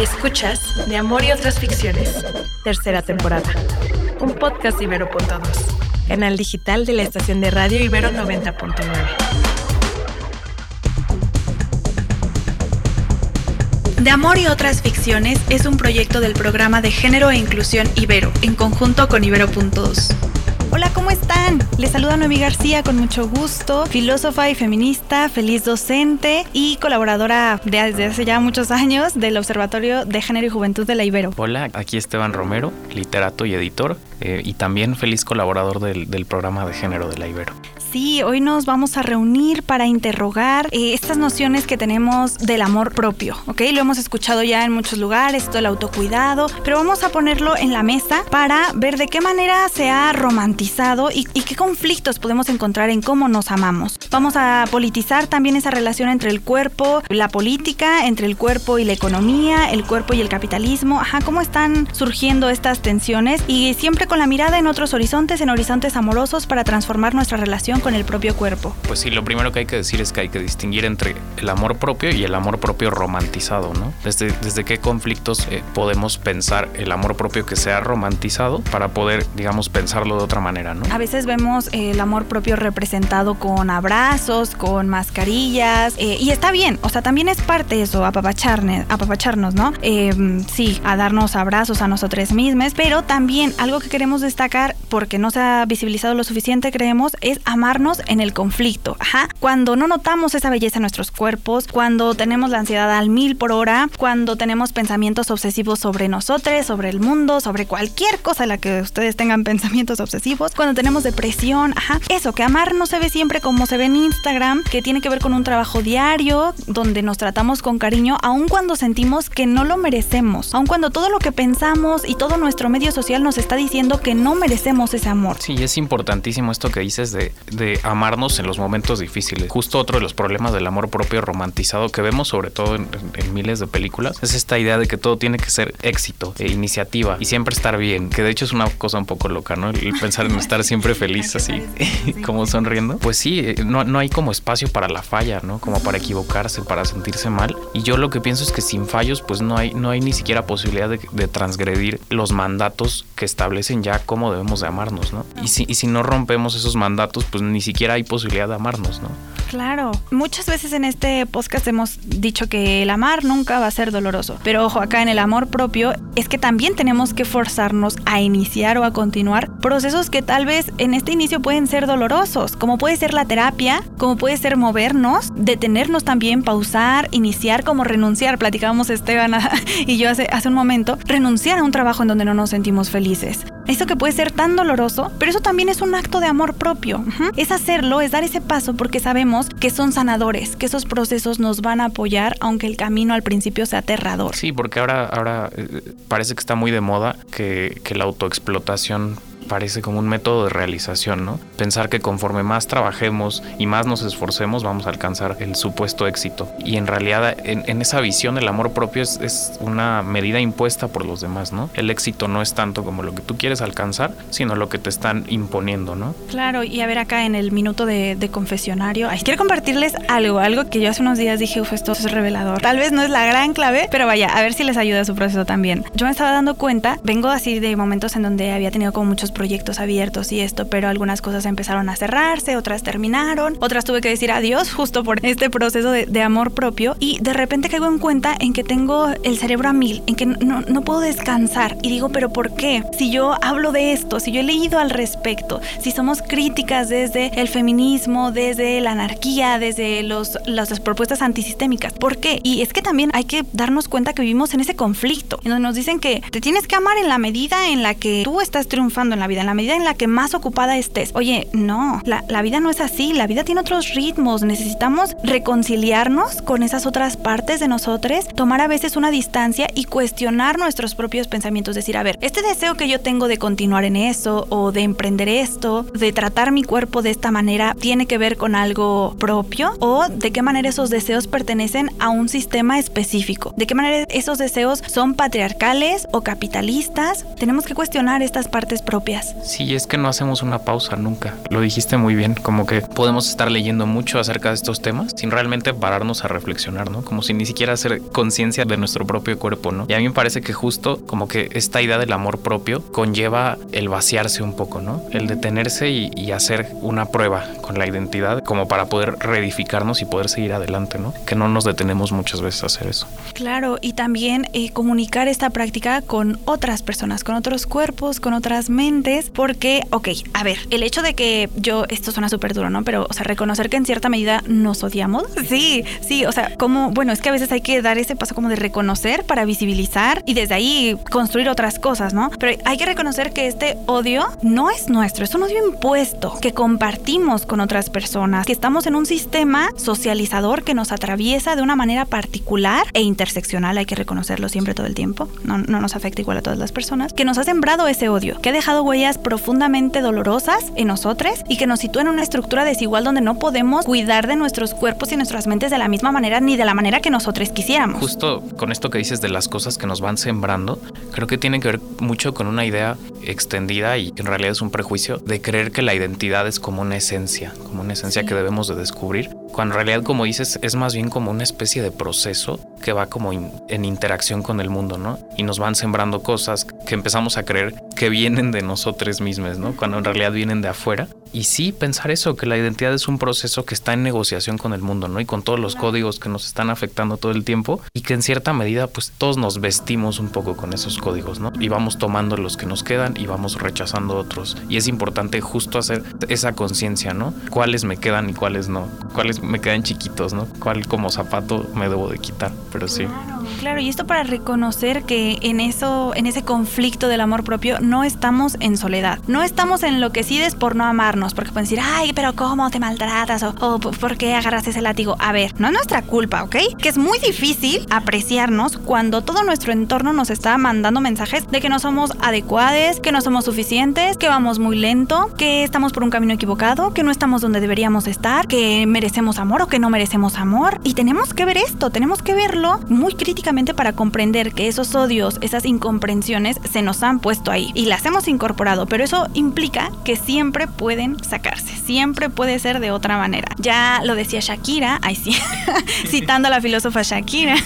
Escuchas De Amor y otras ficciones, tercera temporada. Un podcast Ibero.2, canal digital de la estación de radio Ibero 90.9. De Amor y otras ficciones es un proyecto del programa de género e inclusión Ibero, en conjunto con Ibero.2. Hola, ¿cómo están? Les saluda Noemí García con mucho gusto, filósofa y feminista, feliz docente y colaboradora desde hace ya muchos años del Observatorio de Género y Juventud de la Ibero. Hola, aquí Esteban Romero, literato y editor, eh, y también feliz colaborador del, del programa de género de la Ibero. Sí, hoy nos vamos a reunir para interrogar eh, estas nociones que tenemos del amor propio, ¿ok? Lo hemos escuchado ya en muchos lugares, todo el autocuidado, pero vamos a ponerlo en la mesa para ver de qué manera se ha romantizado y, y qué conflictos podemos encontrar en cómo nos amamos. Vamos a politizar también esa relación entre el cuerpo, la política, entre el cuerpo y la economía, el cuerpo y el capitalismo, ajá, cómo están surgiendo estas tensiones y siempre con la mirada en otros horizontes, en horizontes amorosos para transformar nuestra relación con el propio cuerpo. Pues sí, lo primero que hay que decir es que hay que distinguir entre el amor propio y el amor propio romantizado, ¿no? Desde, desde qué conflictos eh, podemos pensar el amor propio que sea romantizado para poder, digamos, pensarlo de otra manera, ¿no? A veces vemos el amor propio representado con abrazos, con mascarillas, eh, y está bien, o sea, también es parte de eso, apapacharnos, apapacharnos ¿no? Eh, sí, a darnos abrazos a nosotros mismos, pero también algo que queremos destacar, porque no se ha visibilizado lo suficiente, creemos, es amarnos en el conflicto. Ajá. Cuando no notamos esa belleza en nuestros cuerpos, cuando tenemos la ansiedad al mil por hora, cuando tenemos pensamientos obsesivos sobre nosotros, sobre el mundo, sobre cualquier cosa en la que ustedes tengan pensamientos obsesivos, cuando tenemos depresión, ajá. Eso, que amar no se ve siempre como se ve en Instagram, que tiene que ver con un trabajo diario, donde nos tratamos con cariño, aun cuando sentimos que no lo merecemos, aun cuando todo lo que pensamos y todo nuestro medio social nos está diciendo que no merecemos ese amor. Sí, es importantísimo esto que dices de, de amarnos en los momentos difíciles. Justo otro de los problemas del amor propio romantizado que vemos sobre todo en, en miles de películas es esta idea de que todo tiene que ser éxito, e iniciativa y siempre estar bien, que de hecho es una cosa un poco loca, ¿no? El pensar en estar siempre feliz así, como sonriendo. Pues sí, eh, no, no hay como espacio para la falla, ¿no? Como para equivocarse, para sentirse mal. Y yo lo que pienso es que sin fallos pues no hay, no hay ni siquiera posibilidad de, de transgredir los mandatos que establecen ya cómo debemos de amarnos, ¿no? Y si, y si no rompemos esos mandatos, pues ni siquiera hay posibilidad de amarnos, ¿no? Claro. Muchas veces en este podcast hemos dicho que el amar nunca va a ser doloroso. Pero ojo, acá en el amor propio es que también tenemos que forzarnos a iniciar o a continuar procesos que tal vez en este inicio pueden ser dolorosos, como puede ser la terapia, como puede ser movernos, detenernos también, pausar, iniciar, como renunciar. Platicábamos Esteban y yo hace, hace un momento, renunciar a un trabajo en donde no nos sentimos felices. Eso que puede ser tan doloroso, pero eso también es un acto de amor propio. Es hacerlo, es dar ese paso porque sabemos que son sanadores, que esos procesos nos van a apoyar aunque el camino al principio sea aterrador. Sí, porque ahora, ahora eh, parece que está muy de moda que, que la autoexplotación parece como un método de realización, ¿no? Pensar que conforme más trabajemos y más nos esforcemos vamos a alcanzar el supuesto éxito. Y en realidad en, en esa visión el amor propio es, es, una medida impuesta por los demás, ¿no? El éxito no es tanto como lo que tú quieres alcanzar, sino lo que te están imponiendo, ¿no? Claro, y a ver acá en el minuto de, de confesionario, ay, quiero compartirles algo, algo que yo hace unos días dije, uf, esto es revelador. Tal vez no es la gran clave, pero vaya, a ver si les ayuda a su proceso también. Yo me estaba dando cuenta, vengo así de momentos en donde había tenido como muchos proyectos abiertos y esto, pero algunas cosas empezaron a cerrarse, otras terminaron, otras tuve que decir adiós justo por este proceso de, de amor propio y de repente caigo en cuenta en que tengo el cerebro a mil, en que no, no puedo descansar y digo, pero ¿por qué? Si yo hablo de esto, si yo he leído al respecto, si somos críticas desde el feminismo, desde la anarquía, desde los, las, las propuestas antisistémicas, ¿por qué? Y es que también hay que darnos cuenta que vivimos en ese conflicto, en donde nos dicen que te tienes que amar en la medida en la que tú estás triunfando en la vida, en la medida en la que más ocupada estés. Oye, no, la, vida no es así, la vida tiene otros ritmos, necesitamos reconciliarnos con esas otras partes de nosotros, tomar a veces una distancia y cuestionar nuestros propios pensamientos, decir, a ver, este deseo que yo tengo de continuar en eso o de emprender esto, de tratar mi cuerpo de esta manera, tiene que ver con algo propio o de qué manera esos deseos pertenecen a un sistema específico, de qué manera esos deseos son patriarcales o capitalistas. Tenemos que cuestionar estas partes propias huellas. Sí, es que no hacemos una pausa nunca. Lo dijiste muy bien, como que podemos estar leyendo mucho acerca de estos temas sin realmente pararnos a reflexionar, ¿no? Como si ni siquiera hacer conciencia de nuestro propio cuerpo, ¿no? Y a mí me parece que justo como que esta idea del amor propio conlleva el vaciarse un poco, ¿no? El detenerse y, y hacer una prueba con la identidad como para poder reedificarnos y poder seguir adelante, ¿no? Que no nos detenemos muchas veces a hacer eso. Claro, y también eh, comunicar esta práctica con otras personas, con otros cuerpos, con otras mentes, porque, ok, a ver, el hecho de que yo, esto suena súper duro, ¿no? Pero, o sea, reconocer que en cierta medida nos odiamos, sí, sí, o sea, como, bueno, es que a veces hay que dar ese paso como de reconocer para visibilizar y desde ahí construir otras cosas, ¿no? Pero hay que reconocer que este odio no es nuestro, es un odio impuesto que compartimos con otras personas, que estamos en un sistema socializador que nos atraviesa de una manera particular e interseccional, hay que reconocerlo siempre todo el tiempo, no, no nos afecta igual a todas las personas, que nos ha sembrado ese odio, que ha dejado huellas profundamente dolorosas en nosotros y que nos sitúa en una estructura desigual donde no podemos cuidar de nuestros cuerpos y nuestras mentes de la misma manera ni de la manera que nosotros quisiéramos. Justo con esto que dices de las cosas que nos van sembrando, creo que tiene que ver mucho con una idea extendida y en realidad es un prejuicio de creer que la identidad es como una esencia, como una esencia Sí. que debemos de descubrir, cuando en realidad como dices es más bien como una especie de proceso que va como in- en interacción con el mundo, ¿no? Y nos van sembrando cosas que empezamos a creer que vienen de nosotros mismos, ¿no? Cuando en realidad vienen de afuera. Y sí, pensar eso, que la identidad es un proceso que está en negociación con el mundo, ¿no? Y con todos los códigos que nos están afectando todo el tiempo y que en cierta medida pues todos nos vestimos un poco con esos códigos, ¿no? Y vamos tomando los que nos quedan y vamos rechazando otros. Y es importante justo hacer esa conciencia, ¿no? Cuáles me quedan y cuáles no. Me quedan chiquitos, ¿no? Cuál como zapato me debo de quitar, pero sí. Claro, y esto para reconocer que en eso, en ese conflicto del amor propio, no estamos en soledad. No estamos enloquecidos por no amarnos, porque pueden decir, ay, pero ¿cómo te maltratas? O, o ¿por qué agarras ese látigo? A ver, no es nuestra culpa, ¿ok? Que es muy difícil apreciarnos cuando todo nuestro entorno nos está mandando mensajes de que no somos adecuados, que no somos suficientes, que vamos muy lento, que estamos por un camino equivocado, que no estamos donde deberíamos estar, que merecemos amor o que no merecemos amor. Y tenemos que ver esto, tenemos que verlo muy críticamente para comprender que esos odios, esas incomprensiones se nos han puesto ahí y las hemos incorporado, pero eso implica que siempre pueden sacarse, siempre puede ser de otra manera. Ya lo decía Shakira, ay sí, citando a la filósofa Shakira,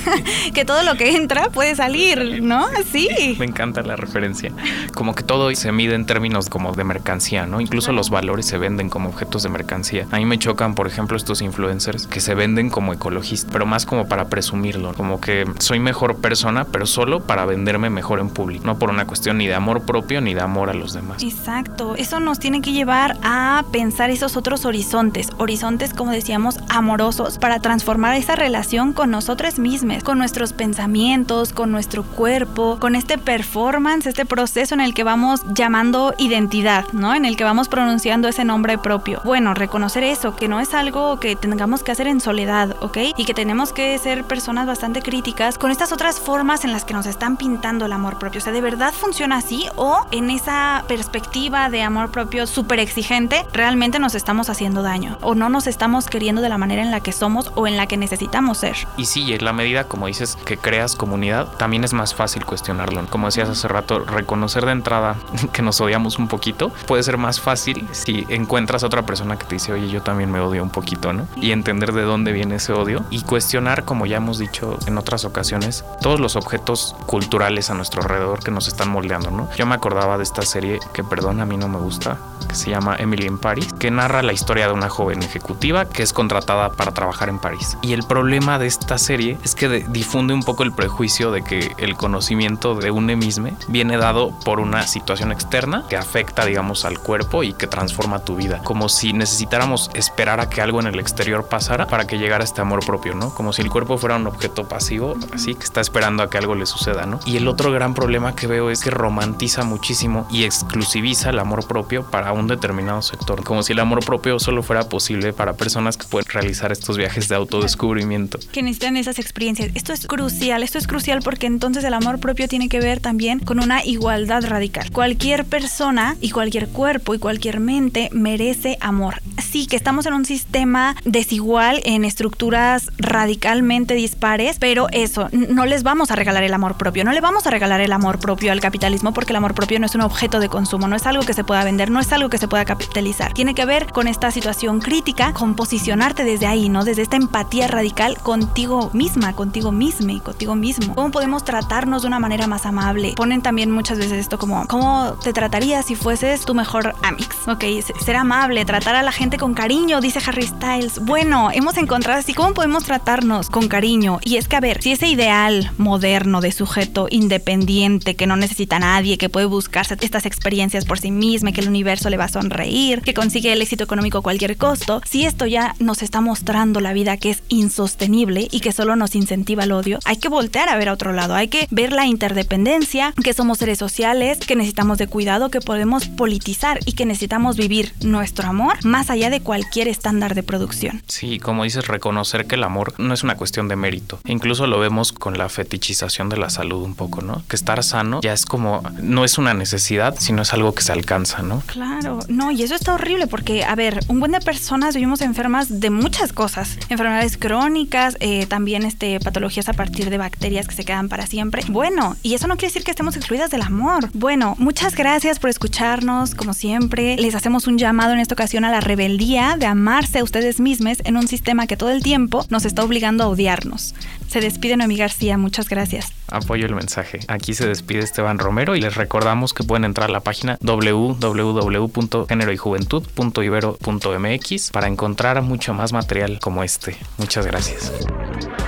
que todo lo que entra puede salir, ¿no? Sí. Me encanta la referencia. Como que todo se mide en términos como de mercancía, ¿no? Incluso los valores se venden como objetos de mercancía. A mí me chocan, por ejemplo, estos influencers que se venden como ecologistas, pero más como para presumirlo. Como que soy mejor persona, pero solo para venderme mejor en público. No por una cuestión ni de amor propio ni de amor a los demás. Exacto, eso nos tiene que llevar a pensar esos otros horizontes, horizontes como decíamos amorosos para transformar esa relación con nosotros mismos, con nuestros pensamientos, con nuestro cuerpo, con este performance, este proceso en el que vamos llamando identidad, ¿no? En el que vamos pronunciando ese nombre propio. Bueno, reconocer eso, que no es algo que tengamos que hacer en soledad, ¿ok? Y que tenemos que ser personas bastante críticas con estas otras formas en las que nos están pintando el amor propio. O sea, ¿de verdad funciona así? ¿O en esa perspectiva de amor propio súper exigente, realmente nos estamos haciendo daño? ¿O no nos estamos queriendo de la manera en la que somos o en la que necesitamos ser? Y sí, en la medida, como dices, que creas comunidad, también es más fácil cuestionarlo. Como decías hace rato, reconocer de entrada que nos odiamos un poquito puede ser más fácil si encuentras a otra persona que te dice, oye, yo también me odio un poquito, ¿no? Y entender de dónde viene ese odio y cuestionar, como ya hemos dicho en otras ocasiones, todos los objetos culturales a nuestro alrededor que nos están moldeando, ¿no? Yo me acordaba de esta serie que, perdón, a mí no me gusta, que se llama Emily in Paris, que narra la historia de una joven ejecutiva que es contratada para trabajar en París. Y el problema de esta serie es que de- difunde un poco el prejuicio de que el conocimiento de un mismo viene dado por una situación externa que afecta, digamos, al cuerpo y que transforma tu vida. Como si necesitáramos esperar a que algo en el exterior pasara para que llegara este amor propio, ¿no? Como si el cuerpo fuera un objeto pasivo, así que está esperando a que algo le suceda, ¿no? Y el otro gran problema que veo es que romantiza muchísimo y exclusiviza el amor propio para un determinado sector. Como si el amor propio solo fuera posible para personas que pueden realizar estos viajes de autodescubrimiento. que necesitan esas experiencias. Esto es crucial, esto es crucial porque entonces el amor propio tiene que ver también con una igualdad radical. Cualquier persona y cualquier cuerpo y cualquier mente merece amor. Sí, que estamos en un sistema desigual, en estructuras radicalmente dispares, pero eso, no les vamos a regalar el amor propio, no le vamos a regalar el amor propio al capitalismo porque el amor propio no es un objeto de consumo, no es algo que se pueda vender, no es algo que se pueda capitalizar. Tiene que ver con esta situación crítica, con posicionarte desde ahí, ¿no? Desde esta empatía radical contigo misma, contigo mismo y contigo mismo. ¿Cómo podemos tratarnos de una manera más amable? Ponen también muchas veces esto como, ¿cómo te tratarías si fueses tu mejor amix? Ok, ser amable, tratar a la gente con cariño, dice Harry Styles. Bueno, hemos encontrado así, ¿cómo podemos tratarnos con cariño? Y es que, a ver, si ese ideal moderno de sujeto independiente, que no necesita a nadie, que puede buscarse estas experiencias por sí misma, que el universo le va a sonreír, que consigue el éxito económico a cualquier costo, si esto ya nos está mostrando la vida que es insostenible y que solo nos incentiva el odio, hay que voltear a ver a otro lado, hay que ver la interdependencia, que somos seres sociales, que necesitamos de cuidado, que podemos politizar y que necesitamos vivir nuestro amor más allá de cualquier estándar de producción. Sí, como dices, reconocer que el amor no es una cuestión de mérito. Incluso lo vemos con la fetichización de la salud un poco, ¿no? Que estar sano ya es como, no es una necesidad, sino es algo que se alcanza, ¿no? Claro, no, y eso está horrible porque, a ver, un buen de personas vivimos enfermas de muchas cosas, enfermedades crónicas, eh, también este, patologías a partir de bacterias que se quedan para siempre. Bueno, y eso no quiere decir que estemos excluidas del amor. Bueno, muchas gracias por escucharnos, como siempre. Les hacemos un llamado en esta ocasión a la rebeldía de amarse a ustedes mismos en un sistema que todo el tiempo nos está obligando a odiarnos. Se despide Noemí García, muchas gracias. Apoyo el mensaje. Aquí se despide Esteban Romero y les recordamos que pueden entrar a la página www.generoyjuventud.ibero.mx para encontrar mucho más material como este. Muchas gracias.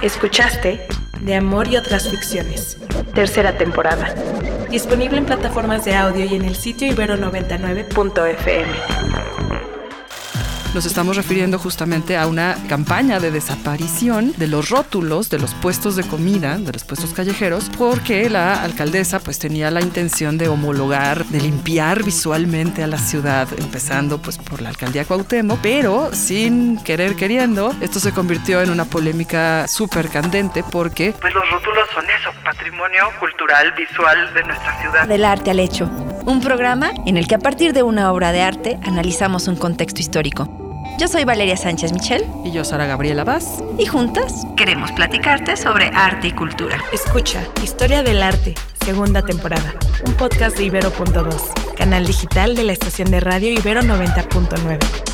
Escuchaste De Amor y otras ficciones. Tercera temporada. Disponible en plataformas de audio y en el sitio ibero99.fm nos estamos refiriendo justamente a una campaña de desaparición de los rótulos de los puestos de comida, de los puestos callejeros, porque la alcaldesa pues tenía la intención de homologar, de limpiar visualmente a la ciudad, empezando pues por la alcaldía Cuauhtémoc, pero sin querer queriendo, esto se convirtió en una polémica súper candente porque pues los rótulos son eso, patrimonio cultural visual de nuestra ciudad. Del arte al hecho, un programa en el que a partir de una obra de arte analizamos un contexto histórico. Yo soy Valeria Sánchez Michel. Y yo, Sara Gabriela Vaz. Y juntas queremos platicarte sobre arte y cultura. Escucha Historia del Arte, segunda temporada. Un podcast de Ibero.2, canal digital de la estación de radio Ibero 90.9.